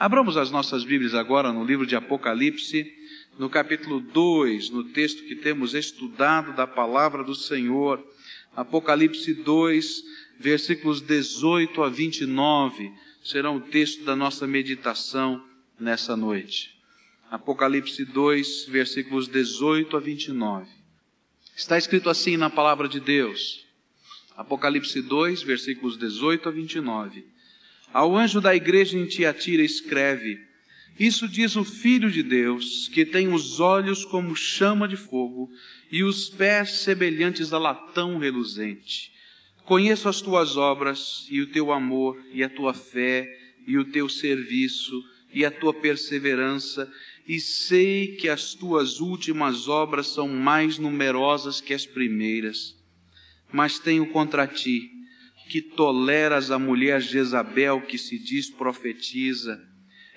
Abramos as nossas Bíblias agora no livro de Apocalipse, no capítulo 2, no texto que temos estudado da palavra do Senhor. Apocalipse 2, versículos 18 a 29, serão o texto da nossa meditação nessa noite. Apocalipse 2, versículos 18 a 29. Está escrito assim na palavra de Deus. Apocalipse 2, versículos 18 a 29. Ao anjo da igreja em Tiatira escreve: Isso diz o Filho de Deus, que tem os olhos como chama de fogo e os pés semelhantes a latão reluzente. Conheço as tuas obras e o teu amor e a tua fé e o teu serviço e a tua perseverança e sei que as tuas últimas obras são mais numerosas que as primeiras. Mas tenho contra ti que toleras a mulher Jezabel que se diz profetiza.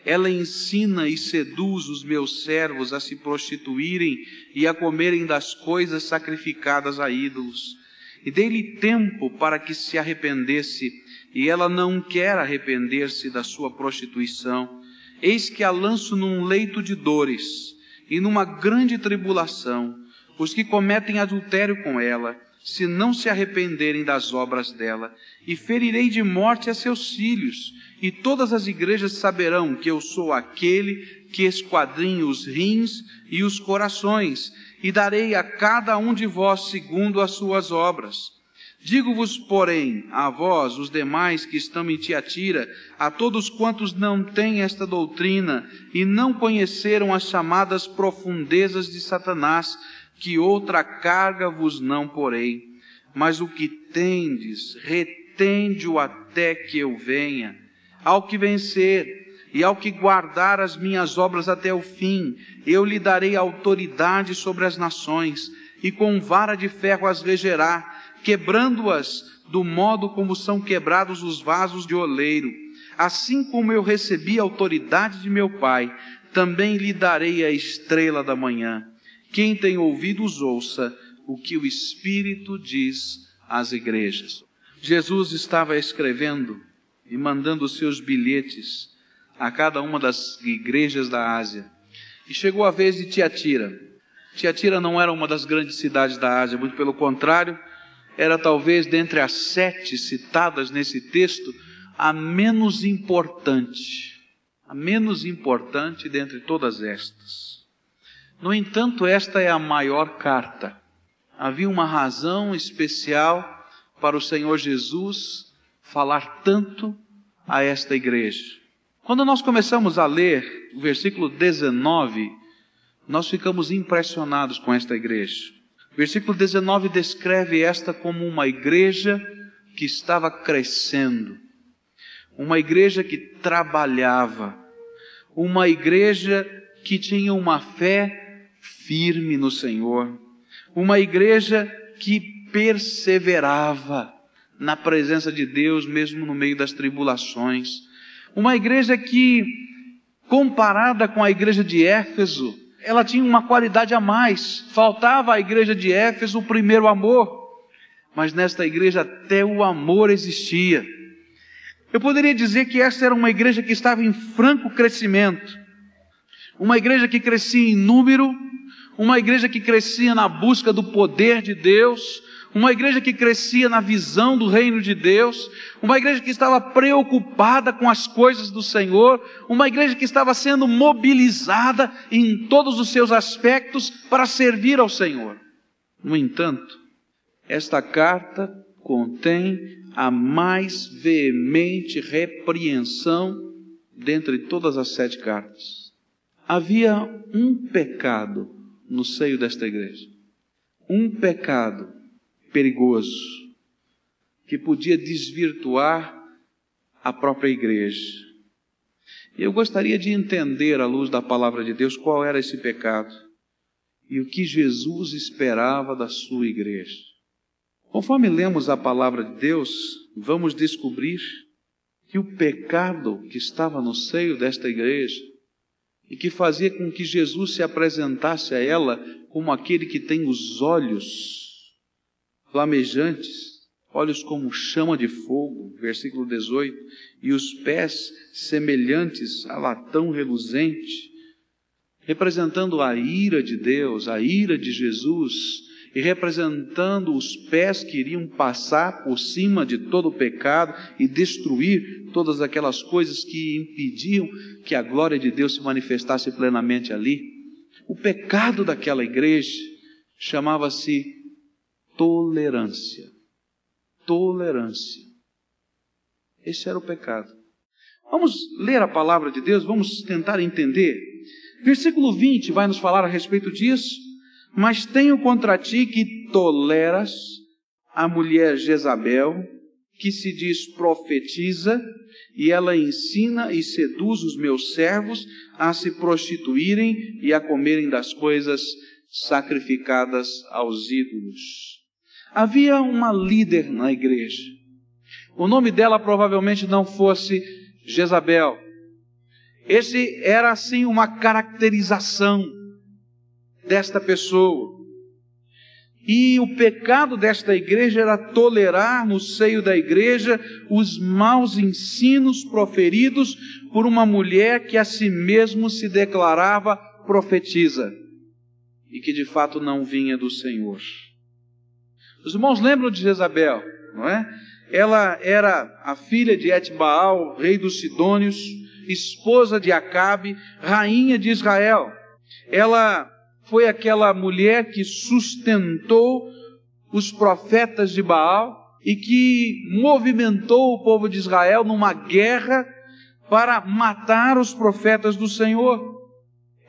Ela ensina e seduz os meus servos a se prostituírem e a comerem das coisas sacrificadas a ídolos. E dei-lhe tempo para que se arrependesse, e ela não quer arrepender-se da sua prostituição. Eis que a lanço num leito de dores e numa grande tribulação os que cometem adultério com ela se não se arrependerem das obras dela, e ferirei de morte a seus filhos, e todas as igrejas saberão que eu sou aquele que esquadrinha os rins e os corações, e darei a cada um de vós segundo as suas obras. Digo-vos, porém, a vós, os demais que estão em Tiatira, a todos quantos não têm esta doutrina e não conheceram as chamadas profundezas de Satanás, que outra carga vos não porei, mas o que tendes, retende-o até que eu venha. Ao que vencer e ao que guardar as minhas obras até o fim, eu lhe darei autoridade sobre as nações, e com vara de ferro as regerá, quebrando-as do modo como são quebrados os vasos de oleiro. Assim como eu recebi a autoridade de meu Pai, também lhe darei a estrela da manhã. Quem tem ouvidos, ouça o que o Espírito diz às igrejas. Jesus estava escrevendo e mandando seus bilhetes a cada uma das igrejas da Ásia. E chegou a vez de Tiatira. Tiatira não era uma das grandes cidades da Ásia, muito pelo contrário, era talvez dentre as sete citadas nesse texto, a menos importante, a menos importante dentre todas estas. No entanto, esta é a maior carta. Havia uma razão especial para o Senhor Jesus falar tanto a esta igreja. Quando nós começamos a ler o versículo 19, nós ficamos impressionados com esta igreja. O versículo 19 descreve esta como uma igreja que estava crescendo, uma igreja que trabalhava, uma igreja que tinha uma fé firme no Senhor, uma igreja que perseverava na presença de Deus, mesmo no meio das tribulações, uma igreja que, comparada com a igreja de Éfeso, ela tinha uma qualidade a mais. Faltava à igreja de Éfeso o primeiro amor, mas nesta igreja até o amor existia. Eu poderia dizer que essa era uma igreja que estava em franco crescimento, uma igreja que crescia em número, uma igreja que crescia na busca do poder de Deus, uma igreja que crescia na visão do reino de Deus, uma igreja que estava preocupada com as coisas do Senhor, uma igreja que estava sendo mobilizada em todos os seus aspectos para servir ao Senhor. No entanto, esta carta contém a mais veemente repreensão dentre todas as sete cartas. Havia um pecado no seio desta igreja. Um pecado perigoso que podia desvirtuar a própria igreja. E eu gostaria de entender, à luz da palavra de Deus, qual era esse pecado e o que Jesus esperava da sua igreja. Conforme lemos a palavra de Deus, vamos descobrir que o pecado que estava no seio desta igreja e que fazia com que Jesus se apresentasse a ela como aquele que tem os olhos flamejantes, olhos como chama de fogo, versículo 18, e os pés semelhantes a latão reluzente, representando a ira de Deus, a ira de Jesus, e representando os pés que iriam passar por cima de todo o pecado e destruir todas aquelas coisas que impediam que a glória de Deus se manifestasse plenamente ali. O pecado daquela igreja chamava-se tolerância. Tolerância. Esse era o pecado. Vamos ler a palavra de Deus, vamos tentar entender. Versículo 20 vai nos falar a respeito disso. Mas tenho contra ti que toleras a mulher Jezabel, que se diz profetiza, e ela ensina e seduz os meus servos a se prostituírem e a comerem das coisas sacrificadas aos ídolos. Havia uma líder na igreja. O nome dela provavelmente não fosse Jezabel. Esse era assim uma caracterização desta pessoa. E o pecado desta igreja era tolerar no seio da igreja os maus ensinos proferidos por uma mulher que a si mesmo se declarava profetisa e que de fato não vinha do Senhor. Os irmãos lembram de Jezabel, não é? Ela era a filha de Etbaal, rei dos Sidônios, esposa de Acabe, rainha de Israel. Ela foi aquela mulher que sustentou os profetas de Baal e que movimentou o povo de Israel numa guerra para matar os profetas do Senhor.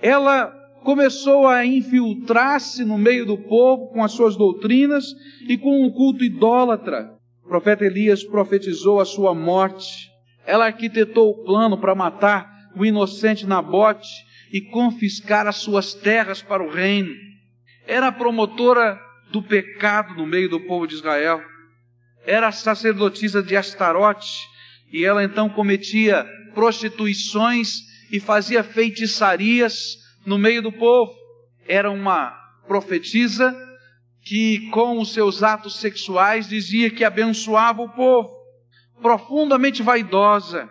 Ela começou a infiltrar-se no meio do povo com as suas doutrinas e com o culto idólatra. O profeta Elias profetizou a sua morte. Ela arquitetou o plano para matar o inocente Nabote e confiscar as suas terras para o reino. Era promotora do pecado no meio do povo de Israel. Era sacerdotisa de Astarote e ela então cometia prostituições e fazia feitiçarias no meio do povo. Era uma profetisa que, com os seus atos sexuais, dizia que abençoava o povo. Profundamente vaidosa,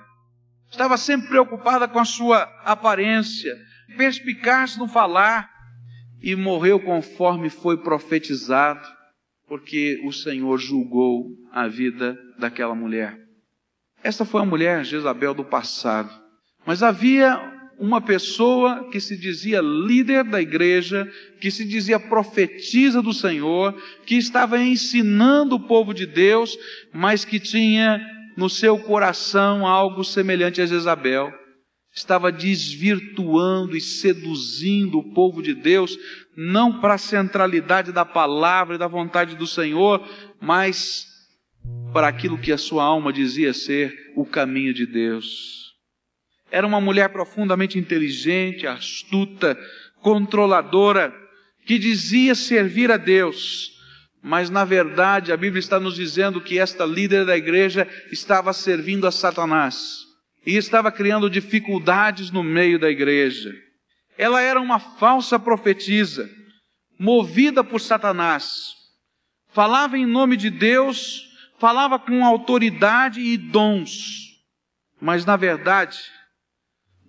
estava sempre preocupada com a sua aparência, perspicaz no falar, e morreu conforme foi profetizado, porque o Senhor julgou a vida daquela mulher. Essa foi a mulher Jezabel do passado. Mas havia uma pessoa que se dizia líder da igreja, que se dizia profetisa do Senhor, que estava ensinando o povo de Deus, mas que tinha no seu coração algo semelhante a Jezabel estava desvirtuando e seduzindo o povo de Deus, não para a centralidade da palavra e da vontade do Senhor, mas para aquilo que a sua alma dizia ser o caminho de Deus. Era uma mulher profundamente inteligente, astuta, controladora, que dizia servir a Deus, mas na verdade a Bíblia está nos dizendo que esta líder da igreja estava servindo a Satanás e estava criando dificuldades no meio da igreja. Ela era uma falsa profetisa, movida por Satanás. Falava em nome de Deus, falava com autoridade e dons, mas na verdade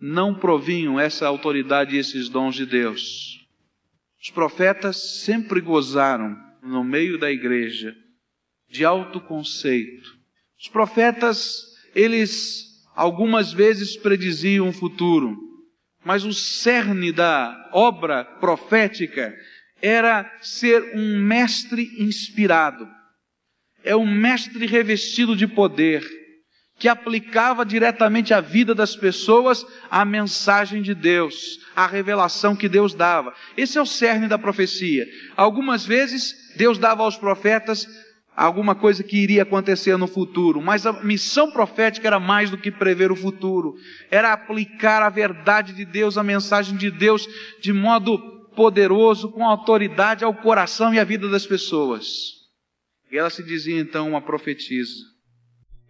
não provinham essa autoridade e esses dons de Deus. Os profetas sempre gozaram no meio da igreja de alto conceito. Os profetas, eles algumas vezes prediziam o futuro, mas o cerne da obra profética era ser um mestre inspirado. É um mestre revestido de poder, que aplicava diretamente à vida das pessoas a mensagem de Deus, a revelação que Deus dava. Esse é o cerne da profecia. Algumas vezes Deus dava aos profetas alguma coisa que iria acontecer no futuro, mas a missão profética era mais do que prever o futuro, era aplicar a verdade de Deus, a mensagem de Deus de modo poderoso, com autoridade ao coração e à vida das pessoas. E ela se dizia então uma profetisa.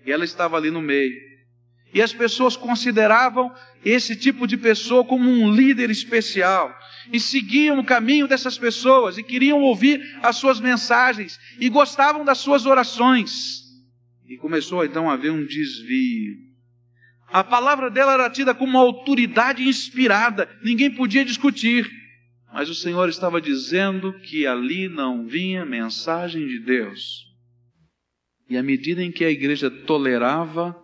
E ela estava ali no meio. E as pessoas consideravam esse tipo de pessoa como um líder especial. E seguiam o caminho dessas pessoas e queriam ouvir as suas mensagens e gostavam das suas orações. E começou então a haver um desvio. A palavra dela era tida como uma autoridade inspirada, ninguém podia discutir. Mas o Senhor estava dizendo que ali não vinha mensagem de Deus. E à medida em que a igreja tolerava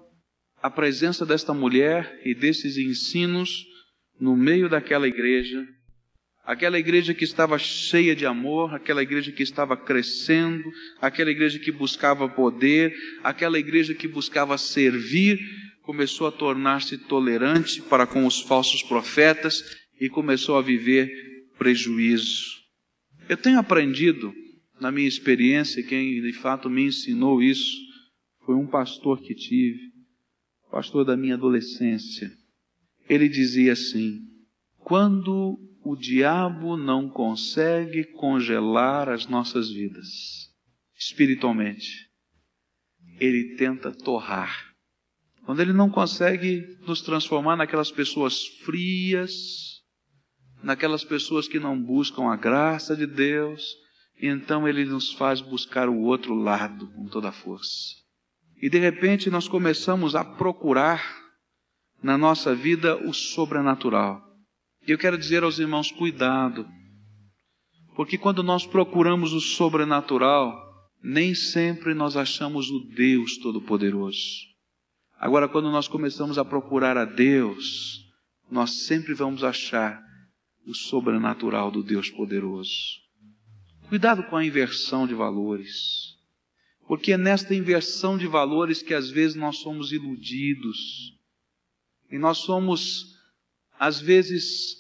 a presença desta mulher e desses ensinos no meio daquela igreja, aquela igreja que estava cheia de amor, aquela igreja que estava crescendo, aquela igreja que buscava poder, aquela igreja que buscava servir, começou a tornar-se tolerante para com os falsos profetas e começou a viver prejuízo. Eu tenho aprendido, na minha experiência, quem de fato me ensinou isso foi um pastor que tive, pastor da minha adolescência. Ele dizia assim: quando o diabo não consegue congelar as nossas vidas espiritualmente, ele tenta torrar. Quando ele não consegue nos transformar naquelas pessoas frias, naquelas pessoas que não buscam a graça de Deus, então ele nos faz buscar o outro lado com toda a força. E de repente nós começamos a procurar na nossa vida o sobrenatural. E eu quero dizer aos irmãos: cuidado, porque quando nós procuramos o sobrenatural, nem sempre nós achamos o Deus Todo-Poderoso. Agora, quando nós começamos a procurar a Deus, nós sempre vamos achar o sobrenatural do Deus poderoso. Cuidado com a inversão de valores. Porque é nesta inversão de valores que às vezes nós somos iludidos. E nós somos, às vezes,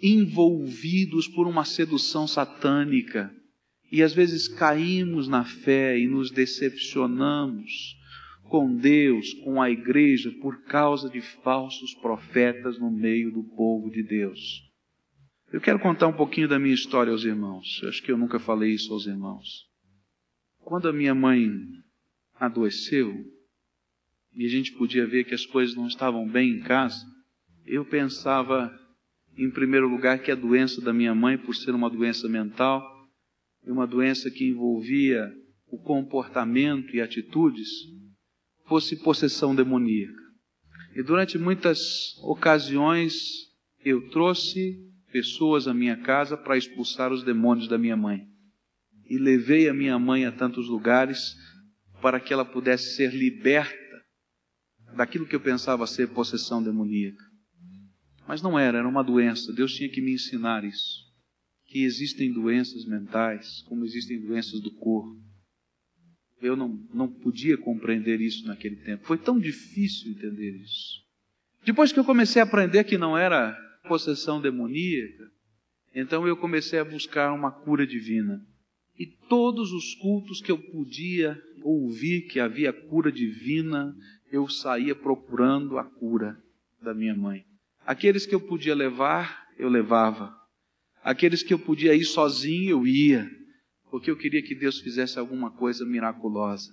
envolvidos por uma sedução satânica. E às vezes caímos na fé e nos decepcionamos com Deus, com a igreja, por causa de falsos profetas no meio do povo de Deus. Eu quero contar um pouquinho da minha história aos irmãos. Eu acho que eu nunca falei isso aos irmãos. Quando a minha mãe adoeceu e a gente podia ver que as coisas não estavam bem em casa, eu pensava, em primeiro lugar, que a doença da minha mãe, por ser uma doença mental, uma doença que envolvia o comportamento e atitudes, fosse possessão demoníaca. E durante muitas ocasiões eu trouxe pessoas à minha casa para expulsar os demônios da minha mãe e levei a minha mãe a tantos lugares para que ela pudesse ser liberta daquilo que eu pensava ser possessão demoníaca. Mas não era, era uma doença. Deus tinha que me ensinar isso. Que existem doenças mentais, como existem doenças do corpo. Eu não, não podia compreender isso naquele tempo. Foi tão difícil entender isso. Depois que eu comecei a aprender que não era possessão demoníaca, então eu comecei a buscar uma cura divina. E todos os cultos que eu podia ouvir que havia cura divina, eu saía procurando a cura da minha mãe. Aqueles que eu podia levar, eu levava. Aqueles que eu podia ir sozinho, eu ia, porque eu queria que Deus fizesse alguma coisa miraculosa.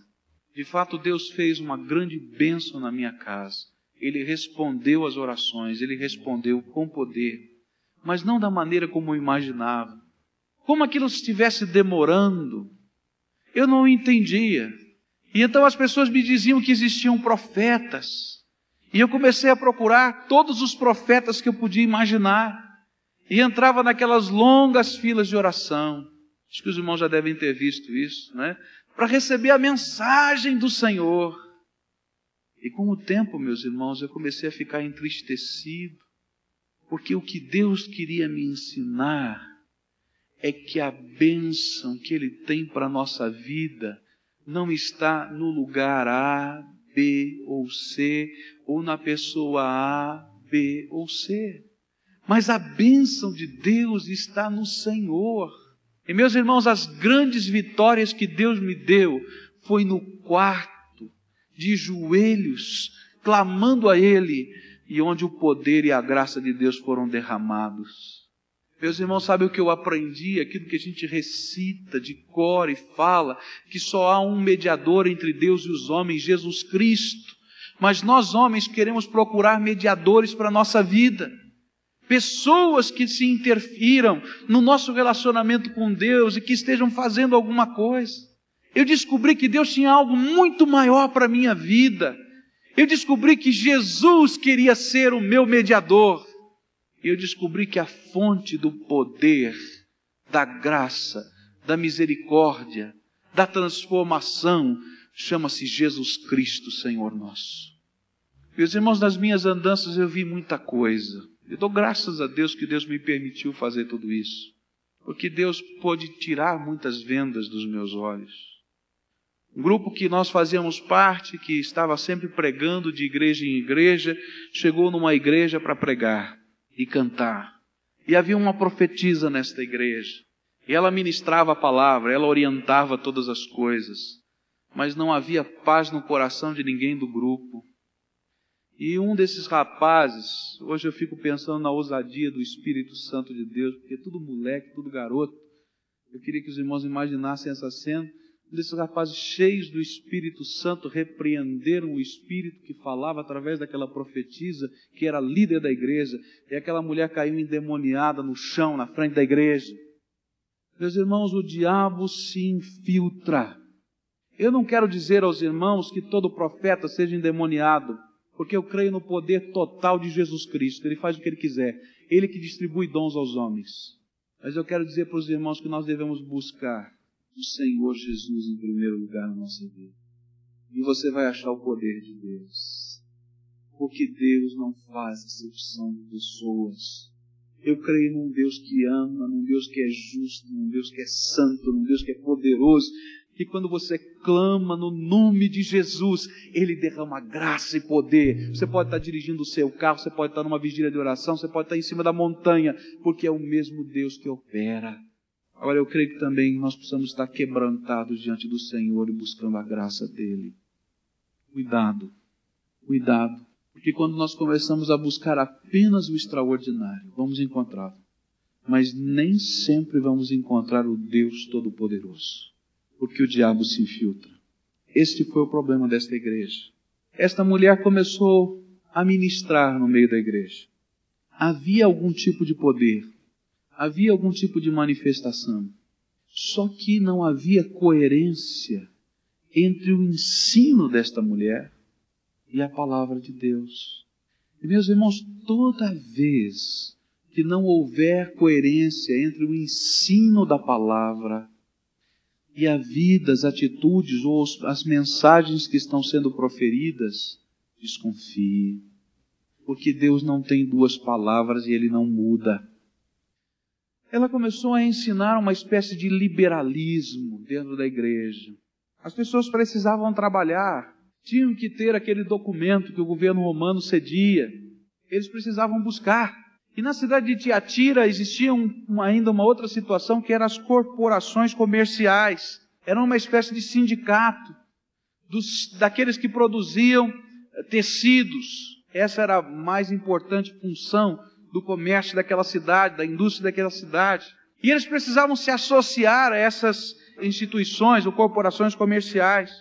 De fato, Deus fez uma grande bênção na minha casa. Ele respondeu às orações, ele respondeu com poder, mas não da maneira como eu imaginava como aquilo estivesse demorando. Eu não entendia. E então as pessoas me diziam que existiam profetas. E eu comecei a procurar todos os profetas que eu podia imaginar. E entrava naquelas longas filas de oração. Acho que os irmãos já devem ter visto isso, né? Para receber a mensagem do Senhor. E com o tempo, meus irmãos, eu comecei a ficar entristecido, porque o que Deus queria me ensinar é que a bênção que Ele tem para a nossa vida não está no lugar A, B ou C, ou na pessoa A, B ou C. Mas a bênção de Deus está no Senhor. E meus irmãos, as grandes vitórias que Deus me deu foi no quarto, de joelhos, clamando a Ele, e onde o poder e a graça de Deus foram derramados. Meus irmãos, sabe o que eu aprendi? Aquilo que a gente recita de cor e fala, que só há um mediador entre Deus e os homens, Jesus Cristo. Mas nós homens queremos procurar mediadores para a nossa vida. Pessoas que se interfiram no nosso relacionamento com Deus e que estejam fazendo alguma coisa. Eu descobri que Deus tinha algo muito maior para a minha vida. Eu descobri que Jesus queria ser o meu mediador. Eu descobri que a fonte do poder, da graça, da misericórdia, da transformação, chama-se Jesus Cristo, Senhor nosso. Meus irmãos, nas minhas andanças eu vi muita coisa. Eu dou graças a Deus que Deus me permitiu fazer tudo isso. Porque Deus pôde tirar muitas vendas dos meus olhos. Um grupo que nós fazíamos parte, que estava sempre pregando de igreja em igreja, chegou numa igreja para pregar e cantar. E havia uma profetisa nesta igreja. E ela ministrava a palavra, ela orientava todas as coisas. Mas não havia paz no coração de ninguém do grupo. E um desses rapazes, hoje eu fico pensando na ousadia do Espírito Santo de Deus, porque tudo moleque, tudo garoto. Eu queria que os irmãos imaginassem essa cena desses rapazes cheios do Espírito Santo repreenderam o Espírito que falava através daquela profetisa que era líder da igreja, e aquela mulher caiu endemoniada no chão, na frente da igreja. Meus irmãos, o diabo se infiltra. Eu não quero dizer aos irmãos que todo profeta seja endemoniado, porque eu creio no poder total de Jesus Cristo. Ele faz o que ele quiser. Ele que distribui dons aos homens. Mas eu quero dizer para os irmãos que nós devemos buscar o Senhor Jesus em primeiro lugar na nossa vida. E você vai achar o poder de Deus. Porque Deus não faz exceção de pessoas. Eu creio num Deus que ama, num Deus que é justo, num Deus que é santo, num Deus que é poderoso. E quando você clama no nome de Jesus, Ele derrama graça e poder. Você pode estar dirigindo o seu carro, você pode estar numa vigília de oração, você pode estar em cima da montanha, porque é o mesmo Deus que opera. Agora eu creio que também nós precisamos estar quebrantados diante do Senhor e buscando a graça dele. Cuidado, cuidado, porque quando nós começamos a buscar apenas o extraordinário, vamos encontrá-lo. Mas nem sempre vamos encontrar o Deus Todo-Poderoso, porque o diabo se infiltra. Este foi o problema desta igreja. Esta mulher começou a ministrar no meio da igreja. Havia algum tipo de poder, havia algum tipo de manifestação. Só que não havia coerência entre o ensino desta mulher e a palavra de Deus. E meus irmãos, toda vez que não houver coerência entre o ensino da palavra e a vida, as atitudes ou as mensagens que estão sendo proferidas, desconfie. Porque Deus não tem duas palavras e Ele não muda ela começou a ensinar uma espécie de liberalismo dentro da igreja. As pessoas precisavam trabalhar, tinham que ter aquele documento que o governo romano cedia. Eles precisavam buscar. E na cidade de Tiatira existia um, ainda uma outra situação que eram as corporações comerciais. Era uma espécie de sindicato dos, daqueles que produziam eh, tecidos. Essa era a mais importante função do comércio daquela cidade, da indústria daquela cidade. E eles precisavam se associar a essas instituições ou corporações comerciais.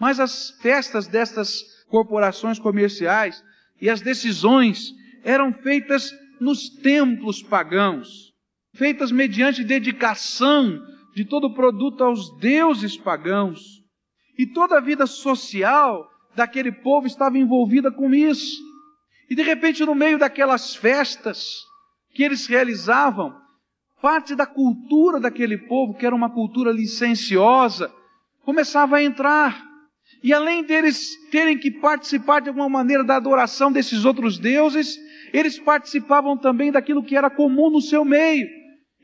Mas as festas destas corporações comerciais e as decisões eram feitas nos templos pagãos, feitas mediante dedicação de todo produto aos deuses pagãos. E toda a vida social daquele povo estava envolvida com isso. E de repente, no meio daquelas festas que eles realizavam, parte da cultura daquele povo, que era uma cultura licenciosa, começava a entrar. E além deles terem que participar de alguma maneira da adoração desses outros deuses, eles participavam também daquilo que era comum no seu meio.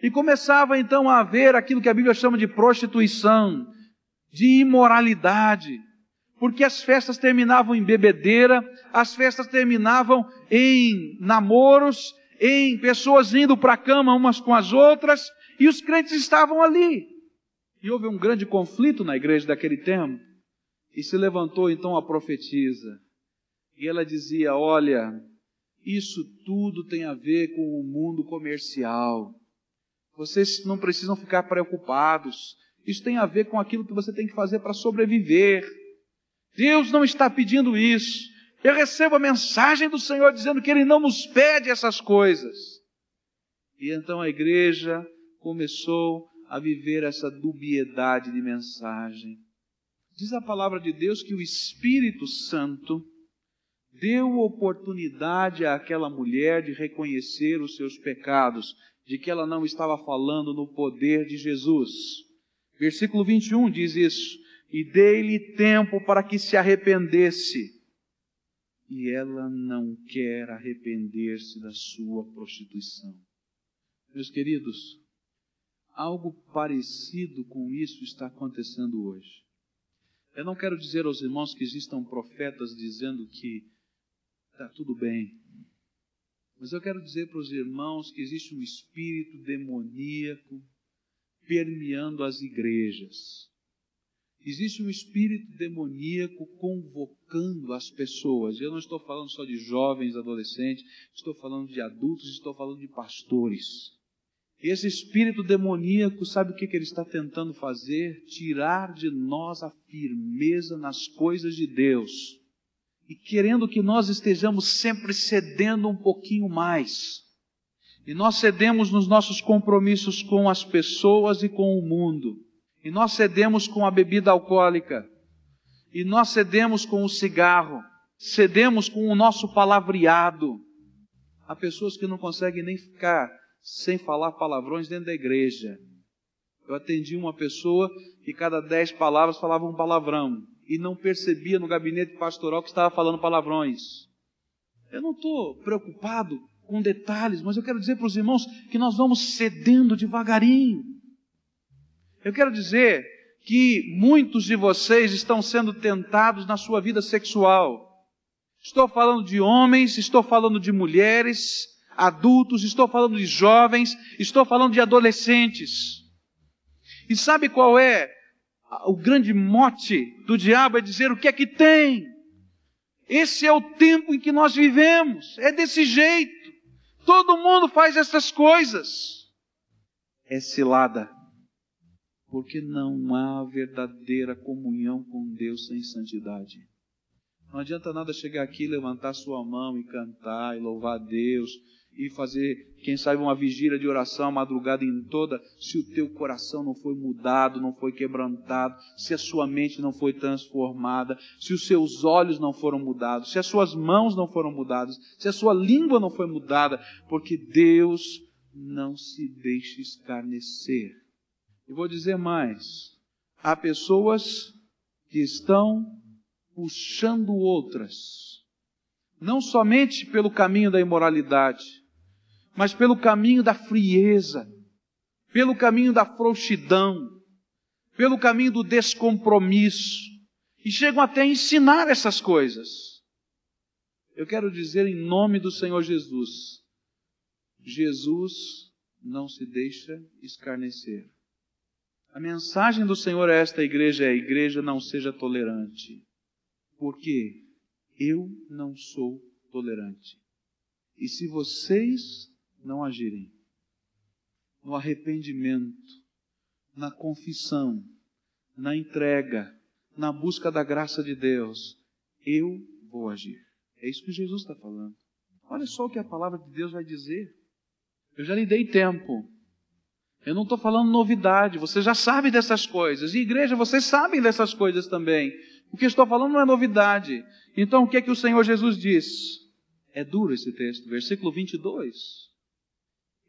E começava então a haver aquilo que a Bíblia chama de prostituição, de imoralidade, porque as festas terminavam em bebedeira, as festas terminavam em namoros, em pessoas indo para a cama umas com as outras, e os crentes estavam ali. E houve um grande conflito na igreja daquele tempo. E se levantou então a profetisa. E ela dizia: Olha, isso tudo tem a ver com o mundo comercial. Vocês não precisam ficar preocupados. Isso tem a ver com aquilo que você tem que fazer para sobreviver. Deus não está pedindo isso. Eu recebo a mensagem do Senhor dizendo que Ele não nos pede essas coisas. E então a igreja começou a viver essa dubiedade de mensagem. Diz a palavra de Deus que o Espírito Santo deu oportunidade àquela mulher de reconhecer os seus pecados, de que ela não estava falando no poder de Jesus. Versículo 21 diz isso: E dei-lhe tempo para que se arrependesse. E ela não quer arrepender-se da sua prostituição. Meus queridos, algo parecido com isso está acontecendo hoje. Eu não quero dizer aos irmãos que existam profetas dizendo que está tudo bem. Mas eu quero dizer para os irmãos que existe um espírito demoníaco permeando as igrejas. Existe um espírito demoníaco convocando as pessoas. Eu não estou falando só de jovens, adolescentes, estou falando de adultos, estou falando de pastores. Esse espírito demoníaco, sabe o que, que ele está tentando fazer? Tirar de nós a firmeza nas coisas de Deus e querendo que nós estejamos sempre cedendo um pouquinho mais. E nós cedemos nos nossos compromissos com as pessoas e com o mundo. E nós cedemos com a bebida alcoólica. E nós cedemos com o cigarro. Cedemos com o nosso palavreado. Há pessoas que não conseguem nem ficar sem falar palavrões dentro da igreja. Eu atendi uma pessoa que cada dez palavras falava um palavrão e não percebia no gabinete pastoral que estava falando palavrões. Eu não estou preocupado com detalhes, mas eu quero dizer para os irmãos que nós vamos cedendo devagarinho. Eu quero dizer que muitos de vocês estão sendo tentados na sua vida sexual. Estou falando de homens, estou falando de mulheres, adultos, estou falando de jovens, estou falando de adolescentes. E sabe qual é o grande mote do diabo? É dizer o que é que tem. Esse é o tempo em que nós vivemos. É desse jeito. Todo mundo faz essas coisas. É cilada. Porque não há verdadeira comunhão com Deus sem santidade. Não adianta nada chegar aqui, levantar sua mão e cantar e louvar a Deus e fazer, quem sabe, uma vigília de oração a madrugada em toda, se o teu coração não foi mudado, não foi quebrantado, se a sua mente não foi transformada, se os seus olhos não foram mudados, se as suas mãos não foram mudadas, se a sua língua não foi mudada, porque Deus não se deixa escarnecer. E vou dizer mais: há pessoas que estão puxando outras, não somente pelo caminho da imoralidade, mas pelo caminho da frieza, pelo caminho da frouxidão, pelo caminho do descompromisso, e chegam até a ensinar essas coisas. Eu quero dizer em nome do Senhor Jesus: Jesus não se deixa escarnecer. A mensagem do Senhor a esta igreja é: a igreja não seja tolerante. Porque eu não sou tolerante. E se vocês não agirem no arrependimento, na confissão, na entrega, na busca da graça de Deus, eu vou agir. É isso que Jesus está falando. Olha só o que a palavra de Deus vai dizer. Eu já lhe dei tempo. Eu não estou falando novidade, você já sabe dessas coisas. E igreja, vocês sabem dessas coisas também. O que estou falando não é novidade. Então o que é que o Senhor Jesus diz? É duro esse texto, versículo 22.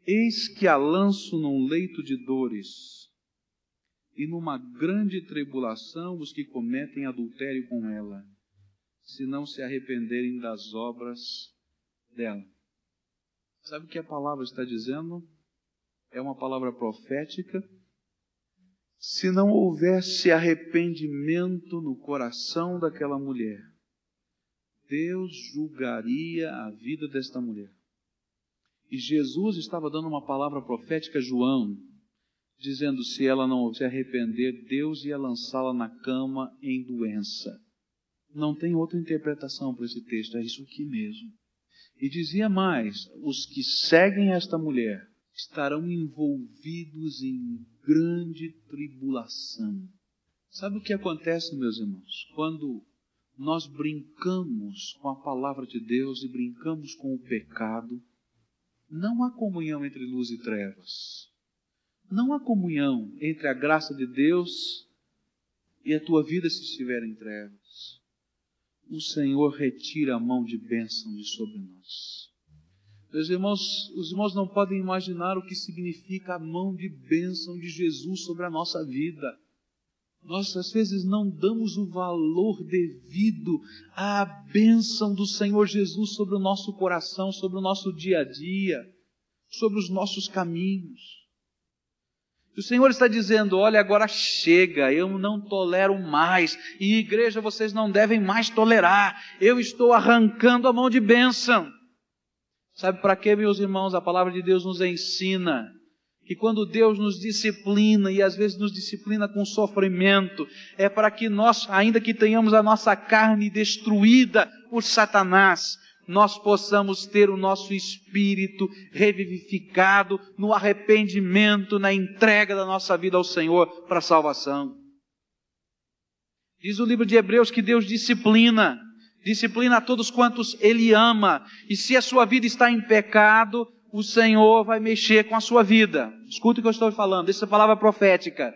Eis que a lanço num leito de dores, e numa grande tribulação os que cometem adultério com ela, se não se arrependerem das obras dela. Sabe o que a palavra está dizendo? É uma palavra profética. Se não houvesse arrependimento no coração daquela mulher, Deus julgaria a vida desta mulher. E Jesus estava dando uma palavra profética a João, dizendo: se ela não se arrepender, Deus ia lançá-la na cama em doença. Não tem outra interpretação para esse texto, é isso aqui mesmo. E dizia mais: os que seguem esta mulher estarão envolvidos em grande tribulação. Sabe o que acontece, meus irmãos? Quando nós brincamos com a palavra de Deus e brincamos com o pecado, não há comunhão entre luz e trevas. Não há comunhão entre a graça de Deus e a tua vida se estiver em trevas. O Senhor retira a mão de bênção de sobre nós. Meus irmãos, os irmãos não podem imaginar o que significa a mão de bênção de Jesus sobre a nossa vida. Nós às vezes não damos o valor devido à bênção do Senhor Jesus sobre o nosso coração, sobre o nosso dia a dia, sobre os nossos caminhos. O Senhor está dizendo: olha, agora chega, eu não tolero mais, e igreja vocês não devem mais tolerar, eu estou arrancando a mão de bênção. Sabe para que, meus irmãos, a palavra de Deus nos ensina que quando Deus nos disciplina, e às vezes nos disciplina com sofrimento, é para que nós, ainda que tenhamos a nossa carne destruída por Satanás, nós possamos ter o nosso espírito revivificado no arrependimento, na entrega da nossa vida ao Senhor para a salvação. Diz o livro de Hebreus que Deus disciplina, disciplina a todos quantos Ele ama, e se a sua vida está em pecado, o Senhor vai mexer com a sua vida. Escuta o que eu estou falando, essa é palavra profética,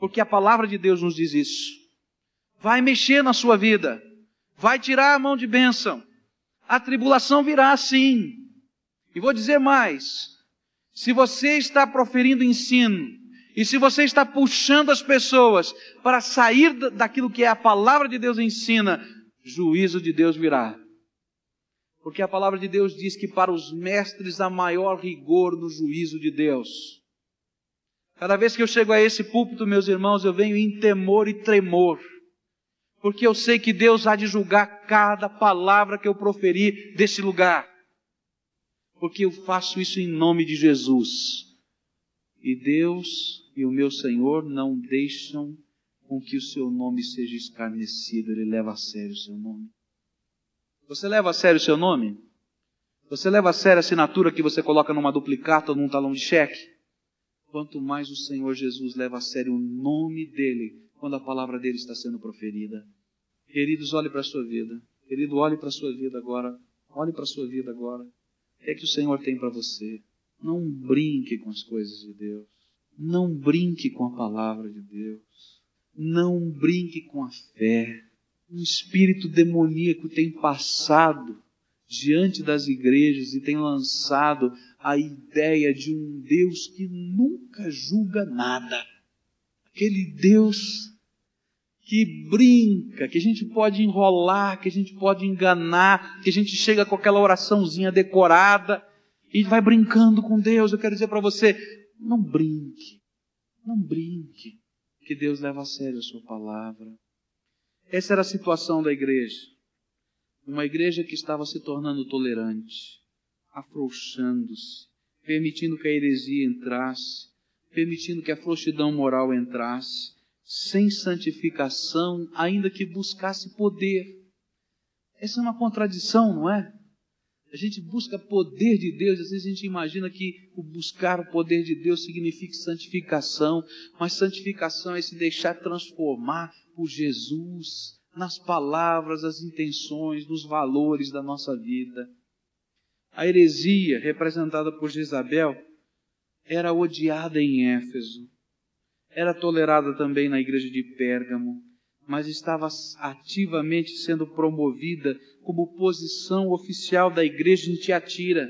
porque a palavra de Deus nos diz isso. Vai mexer na sua vida, vai tirar a mão de bênção. A tribulação virá sim. E vou dizer mais: se você está proferindo ensino, e se você está puxando as pessoas para sair daquilo que é a palavra de Deus ensina, juízo de Deus virá. Porque a palavra de Deus diz que para os mestres há maior rigor no juízo de Deus. Cada vez que eu chego a esse púlpito, meus irmãos, eu venho em temor e tremor. Porque eu sei que Deus há de julgar cada palavra que eu proferi desse lugar. Porque eu faço isso em nome de Jesus. E Deus e o meu Senhor não deixam com que o seu nome seja escarnecido, ele leva a sério o seu nome. Você leva a sério o seu nome? Você leva a sério a assinatura que você coloca numa duplicata ou num talão de cheque? Quanto mais o Senhor Jesus leva a sério o nome dele quando a palavra dele está sendo proferida. Queridos, olhe para a sua vida. Querido, olhe para a sua vida agora. Olhe para a sua vida agora. O que é que o Senhor tem para você? Não brinque com as coisas de Deus. Não brinque com a palavra de Deus. Não brinque com a fé um espírito demoníaco tem passado diante das igrejas e tem lançado a ideia de um Deus que nunca julga nada. Aquele Deus que brinca, que a gente pode enrolar, que a gente pode enganar, que a gente chega com aquela oraçãozinha decorada e vai brincando com Deus. Eu quero dizer para você, não brinque, não brinque, que Deus leva a sério a sua palavra. Essa era a situação da igreja. Uma igreja que estava se tornando tolerante, afrouxando-se, permitindo que a heresia entrasse, permitindo que a frouxidão moral entrasse, sem santificação, ainda que buscasse poder. Essa é uma contradição, não é? A gente busca poder de Deus, às vezes a gente imagina que o buscar o poder de Deus significa santificação, mas santificação é se deixar transformar por Jesus nas palavras, as intenções, nos valores da nossa vida. A heresia, representada por Jezabel, era odiada em Éfeso, era tolerada também na igreja de Pérgamo, mas estava ativamente sendo promovida como posição oficial da igreja em Tiatira.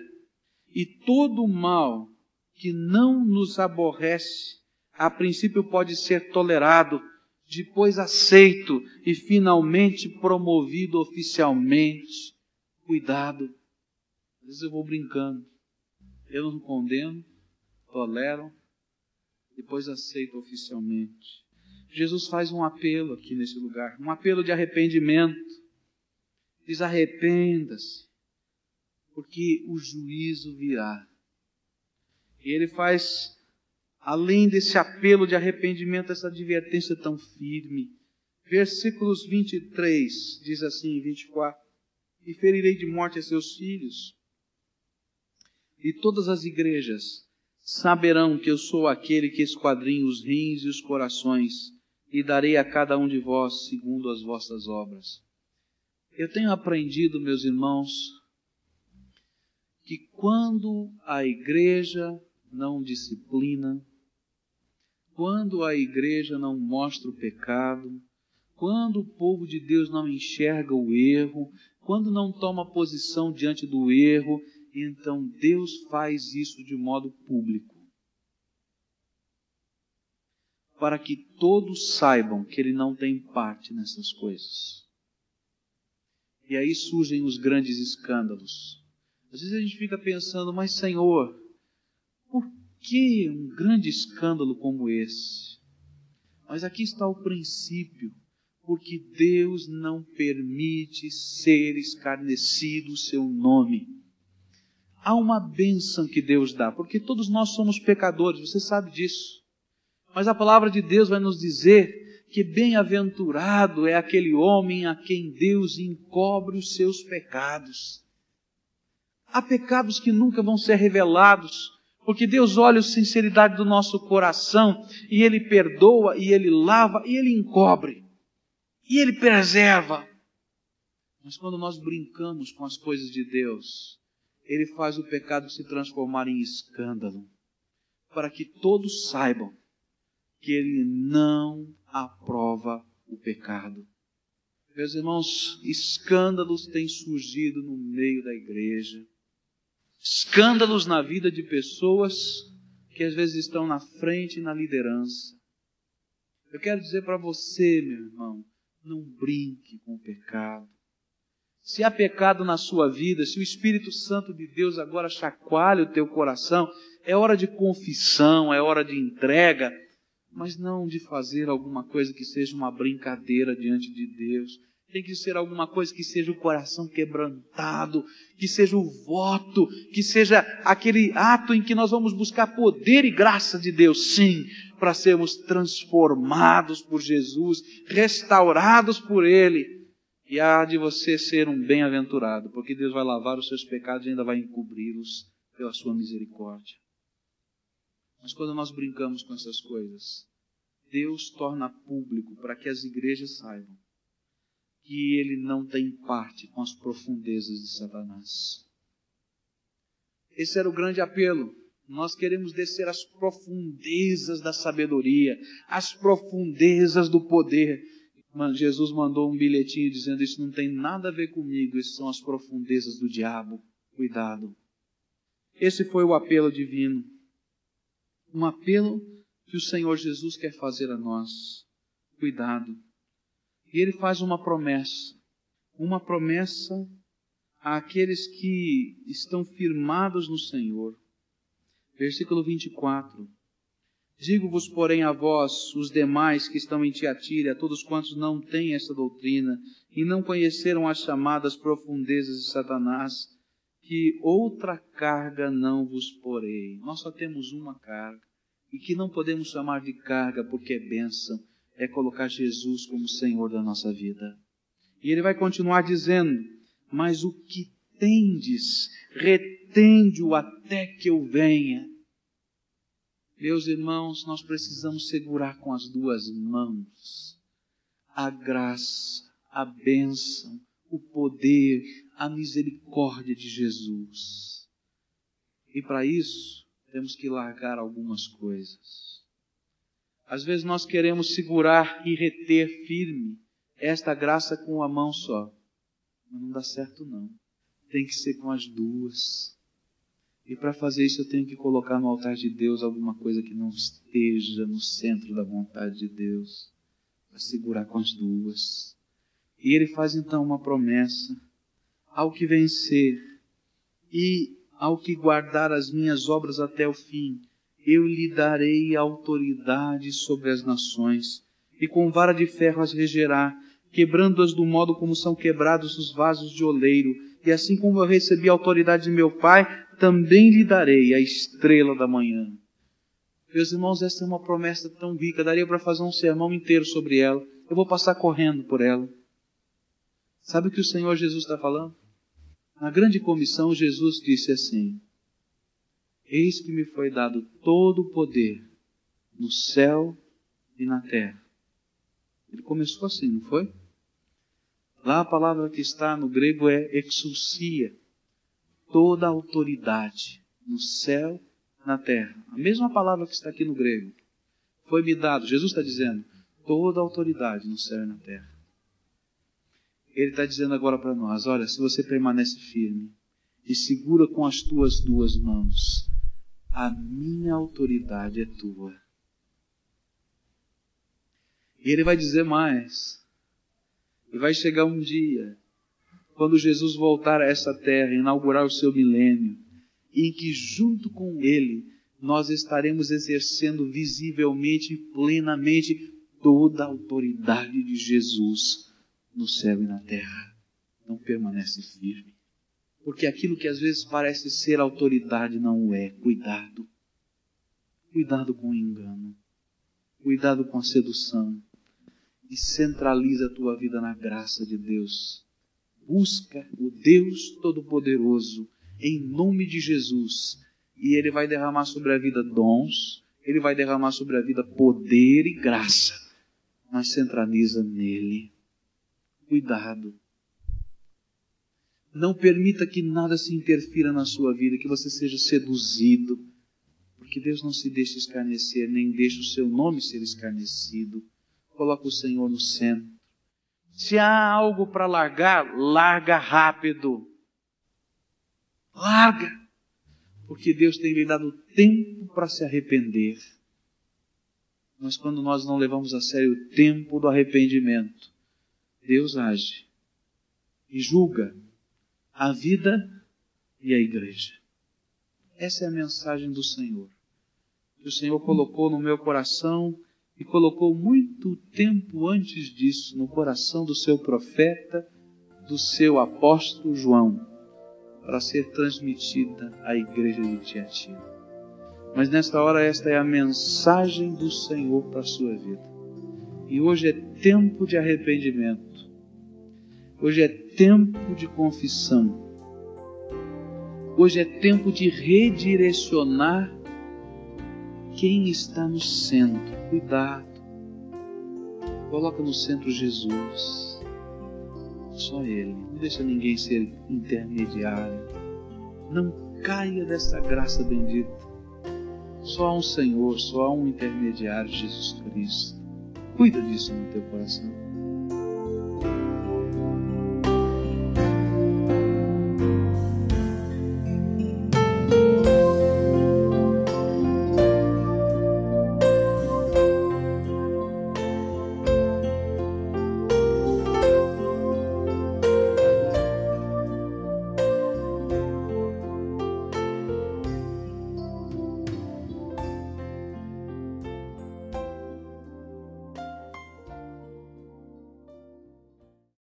E todo mal que não nos aborrece, a princípio pode ser tolerado, depois aceito e finalmente promovido oficialmente. Cuidado. Às vezes eu vou brincando. Eu não condeno, tolero, depois aceito oficialmente. Jesus faz um apelo aqui nesse lugar, um apelo de arrependimento. Diz: arrependa-se, porque o juízo virá. E ele faz além desse apelo de arrependimento, essa advertência tão firme. Versículos 23 diz assim, 24: E ferirei de morte a seus filhos, e todas as igrejas saberão que eu sou aquele que esquadrinha os rins e os corações, e darei a cada um de vós segundo as vossas obras. Eu tenho aprendido, meus irmãos, que quando a igreja não disciplina, quando a igreja não mostra o pecado, quando o povo de Deus não enxerga o erro, quando não toma posição diante do erro, então Deus faz isso de modo público. Para que todos saibam que Ele não tem parte nessas coisas. E aí surgem os grandes escândalos. Às vezes a gente fica pensando, mas Senhor, por que um grande escândalo como esse? Mas aqui está o princípio, porque Deus não permite ser escarnecido o seu nome. Há uma bênção que Deus dá, porque todos nós somos pecadores, você sabe disso. Mas a palavra de Deus vai nos dizer que bem-aventurado é aquele homem a quem Deus encobre os seus pecados. Há pecados que nunca vão ser revelados, porque Deus olha a sinceridade do nosso coração e Ele perdoa, e Ele lava, e Ele encobre, e Ele preserva. Mas quando nós brincamos com as coisas de Deus, Ele faz o pecado se transformar em escândalo, para que todos saibam que Ele não aprova o pecado. Meus irmãos, escândalos têm surgido no meio da igreja escândalos na vida de pessoas que às vezes estão na frente e na liderança. Eu quero dizer para você, meu irmão, não brinque com o pecado. Se há pecado na sua vida, se o Espírito Santo de Deus agora chacoalha o teu coração, é hora de confissão, é hora de entrega, mas não de fazer alguma coisa que seja uma brincadeira diante de Deus. Tem que ser alguma coisa que seja o coração quebrantado, que seja o voto, que seja aquele ato em que nós vamos buscar poder e graça de Deus, sim, para sermos transformados por Jesus, restaurados por Ele. E há de você ser um bem-aventurado, porque Deus vai lavar os seus pecados e ainda vai encobri-los pela sua misericórdia. Mas quando nós brincamos com essas coisas, Deus torna público para que as igrejas saibam que ele não tem parte com as profundezas de Satanás. Esse era o grande apelo. Nós queremos descer às profundezas da sabedoria, às profundezas do poder. Jesus mandou um bilhetinho dizendo: Isso não tem nada a ver comigo, isso são as profundezas do diabo. Cuidado. Esse foi o apelo divino. Um apelo que o Senhor Jesus quer fazer a nós. Cuidado. E ele faz uma promessa, uma promessa àqueles que estão firmados no Senhor. Versículo 24. Digo-vos, porém, a vós, os demais que estão em Tiatira, a todos quantos não têm esta doutrina e não conheceram as chamadas profundezas de Satanás, que outra carga não vos porei. Nós só temos uma carga, e que não podemos chamar de carga porque é bênção, é colocar Jesus como Senhor da nossa vida. E ele vai continuar dizendo: Mas o que tendes, retende-o até que eu venha. Meus irmãos, nós precisamos segurar com as duas mãos a graça, a bênção, o poder, a misericórdia de Jesus. E para isso, temos que largar algumas coisas. Às vezes nós queremos segurar e reter firme esta graça com uma mão só. Mas não dá certo não. Tem que ser com as duas. E para fazer isso eu tenho que colocar no altar de Deus alguma coisa que não esteja no centro da vontade de Deus. Para segurar com as duas. E ele faz então uma promessa. Ao que vencer e ao que guardar as minhas obras até o fim, eu lhe darei autoridade sobre as nações, e com vara de ferro as regerá, quebrando-as do modo como são quebrados os vasos de oleiro. E assim como eu recebi a autoridade de meu Pai, também lhe darei a estrela da manhã. Meus irmãos, essa é uma promessa tão rica, daria para fazer um sermão inteiro sobre ela. Eu vou passar correndo por ela. Sabe o que o Senhor Jesus está falando? Na grande comissão, Jesus disse assim: Eis que me foi dado todo o poder no céu e na terra. Ele começou assim, não foi? Lá a palavra que está no grego é exousia. Toda autoridade no céu, na terra. A mesma palavra que está aqui no grego. Foi me dado. Jesus está dizendo toda autoridade no céu e na terra. Ele está dizendo agora para nós: olha, se você permanece firme e segura com as tuas duas mãos, a minha autoridade é tua. E ele vai dizer mais. E vai chegar um dia, quando Jesus voltar a essa terra, inaugurar o seu milênio, em que junto com ele nós estaremos exercendo visivelmente e plenamente toda a autoridade de Jesus no céu e na terra. Não permanece firme. Porque aquilo que às vezes parece ser autoridade não é. Cuidado. Cuidado com o engano. Cuidado com a sedução. E centraliza a tua vida na graça de Deus. Busca o Deus Todo-Poderoso em nome de Jesus. E Ele vai derramar sobre a vida dons, Ele vai derramar sobre a vida poder e graça. Mas centraliza nele. Cuidado. Não permita que nada se interfira na sua vida, que você seja seduzido. Porque Deus não se deixa escarnecer, nem deixa o seu nome ser escarnecido. Coloca o Senhor no centro. Se há algo para largar, larga rápido. Larga. Porque Deus tem lhe dado tempo para se arrepender. Mas quando nós não levamos a sério o tempo do arrependimento, Deus age e julga a vida e a igreja. Essa é a mensagem do Senhor. Que o Senhor colocou no meu coração e colocou muito tempo antes disso no coração do seu profeta, do seu apóstolo João para ser transmitida à igreja de Tiatira. Mas nesta hora, esta é a mensagem do Senhor para a sua vida. E hoje é tempo de arrependimento. Hoje é tempo de confissão. Hoje é tempo de redirecionar quem está no centro. Cuidado. Coloca no centro Jesus só Ele. Não deixa ninguém ser intermediário. Não caia dessa graça bendita. Só há um Senhor, só há um intermediário, Jesus Cristo. Cuida disso no teu coração.